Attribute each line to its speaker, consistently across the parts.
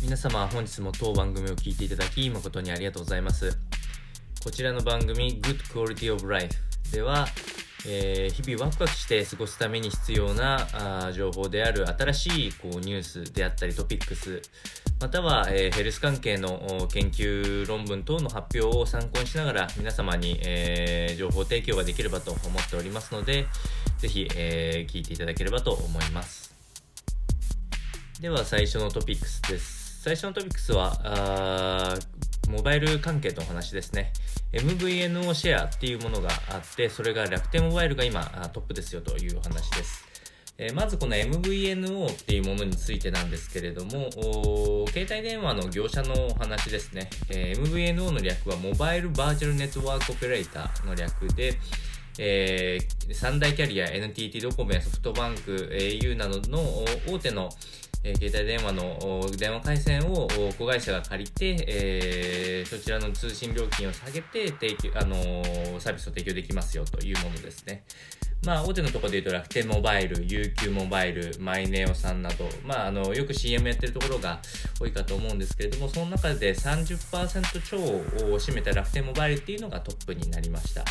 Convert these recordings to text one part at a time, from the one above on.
Speaker 1: 皆様本日も当番組を聞いていただき誠にありがとうございます。こちらの番組 Good Quality of Life では、えー、日々ワクワクして過ごすために必要なあ情報である新しいこうニュースであったりトピックスまたは、えー、ヘルス関係の研究論文等の発表を参考にしながら皆様に、えー、情報提供ができればと思っておりますのでぜひ、えー、聞いていただければと思います。では最初のトピックスです。最初のトピックスは、モバイル関係のお話ですね。MVNO シェアっていうものがあって、それが楽天モバイルが今トップですよというお話です。まずこの MVNO っていうものについてなんですけれども、携帯電話の業者のお話ですね。MVNO の略はモバイルバーチャルネットワークオペレーターの略で、三大キャリア NTT ドコモやソフトバンク、au などの大手のえ、携帯電話の電話回線を子会社が借りて、えー、そちらの通信料金を下げて提供、あのー、サービスを提供できますよというものですね。まあ、大手のところで言うと楽天モバイル、UQ モバイル、マイネオさんなど、まあ、あの、よく CM やってるところが多いかと思うんですけれども、その中で30%超を占めた楽天モバイルっていうのがトップになりました。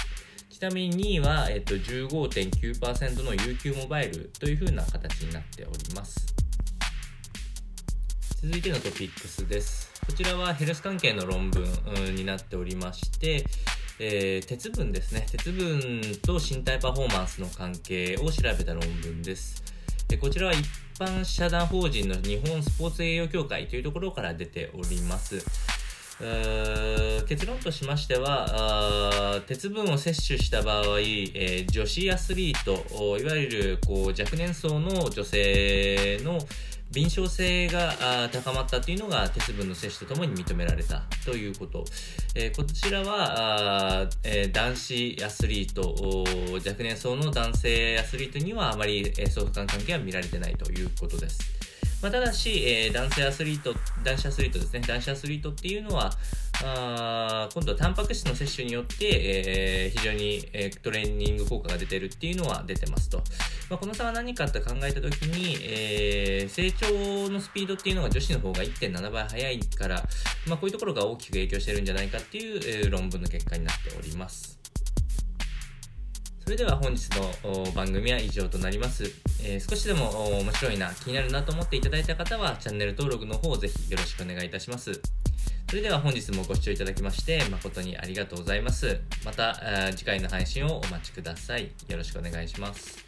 Speaker 1: ちなみに2位は、えっと、15.9%の UQ モバイルというふうな形になっております。続いてのトピックスです。こちらはヘルス関係の論文になっておりまして、えー、鉄分ですね。鉄分と身体パフォーマンスの関係を調べた論文です。でこちらは一般社団法人の日本スポーツ栄養協会というところから出ております。結論としましては鉄分を摂取した場合、えー、女子アスリートいわゆるこう若年層の女性の敏捷性が高まったというのが鉄分の摂取とともに認められたということ。えー、こちらは、えー、男子アスリート、若年層の男性アスリートにはあまり相関関係は見られてないということです。まあ、ただし、えー、男性アスリート、男子アスリートですね、男子アスリートっていうのは、あ今度はタンパク質の摂取によって、えー、非常に、えー、トレーニング効果が出てるっていうのは出てますと。まあ、この差は何かって考えたときに、えー、成長のスピードっていうのが女子の方が1.7倍速いから、まあ、こういうところが大きく影響してるんじゃないかっていう、えー、論文の結果になっております。それでは本日の番組は以上となります。えー、少しでも面白いな、気になるなと思っていただいた方はチャンネル登録の方をぜひよろしくお願いいたします。それでは本日もご視聴いただきまして誠にありがとうございます。また次回の配信をお待ちください。よろしくお願いします。